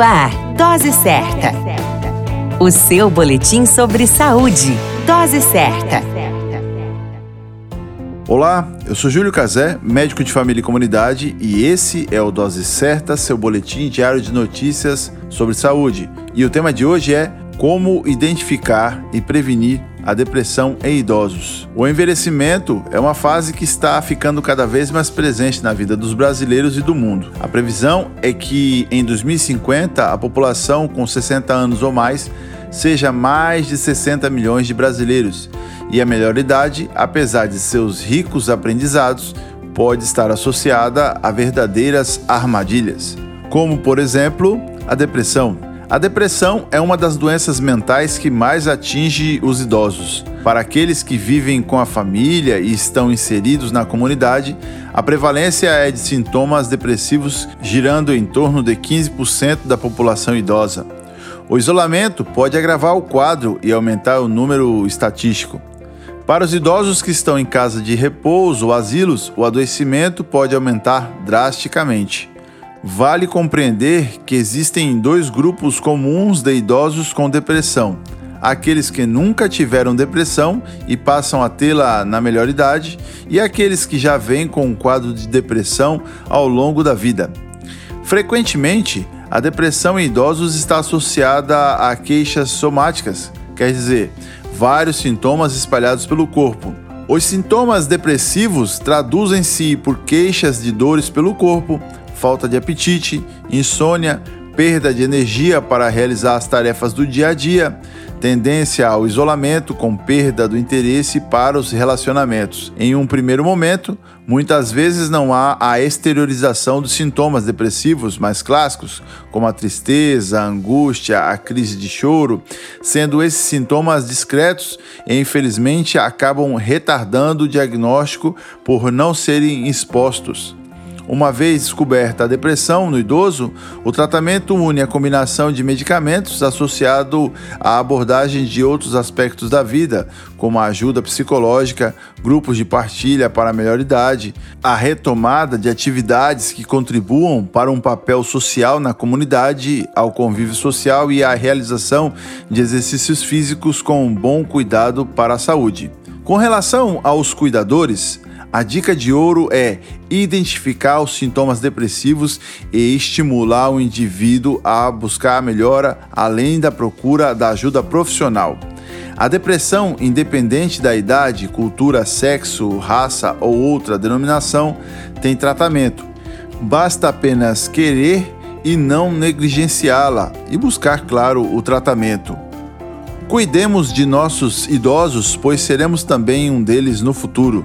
Ar, Dose Certa. O seu boletim sobre saúde. Dose Certa. Olá, eu sou Júlio Cazé, médico de família e comunidade, e esse é o Dose Certa, seu boletim diário de notícias sobre saúde. E o tema de hoje é como identificar e prevenir a depressão em idosos. O envelhecimento é uma fase que está ficando cada vez mais presente na vida dos brasileiros e do mundo. A previsão é que em 2050 a população com 60 anos ou mais seja mais de 60 milhões de brasileiros. E a melhor idade, apesar de seus ricos aprendizados, pode estar associada a verdadeiras armadilhas, como por exemplo a depressão. A depressão é uma das doenças mentais que mais atinge os idosos. Para aqueles que vivem com a família e estão inseridos na comunidade, a prevalência é de sintomas depressivos girando em torno de 15% da população idosa. O isolamento pode agravar o quadro e aumentar o número estatístico. Para os idosos que estão em casa de repouso ou asilos, o adoecimento pode aumentar drasticamente. Vale compreender que existem dois grupos comuns de idosos com depressão: aqueles que nunca tiveram depressão e passam a tê-la na melhor idade, e aqueles que já vêm com um quadro de depressão ao longo da vida. Frequentemente, a depressão em idosos está associada a queixas somáticas, quer dizer, vários sintomas espalhados pelo corpo. Os sintomas depressivos traduzem-se por queixas de dores pelo corpo, falta de apetite, insônia, perda de energia para realizar as tarefas do dia a dia, tendência ao isolamento com perda do interesse para os relacionamentos. Em um primeiro momento, muitas vezes não há a exteriorização dos sintomas depressivos mais clássicos, como a tristeza, a angústia, a crise de choro, sendo esses sintomas discretos e infelizmente acabam retardando o diagnóstico por não serem expostos. Uma vez descoberta a depressão no idoso, o tratamento une a combinação de medicamentos associado à abordagem de outros aspectos da vida, como a ajuda psicológica, grupos de partilha para a melhor idade, a retomada de atividades que contribuam para um papel social na comunidade, ao convívio social e a realização de exercícios físicos com um bom cuidado para a saúde. Com relação aos cuidadores, a dica de ouro é identificar os sintomas depressivos e estimular o indivíduo a buscar a melhora além da procura da ajuda profissional. A depressão, independente da idade, cultura, sexo, raça ou outra denominação, tem tratamento. Basta apenas querer e não negligenciá-la e buscar, claro, o tratamento. Cuidemos de nossos idosos, pois seremos também um deles no futuro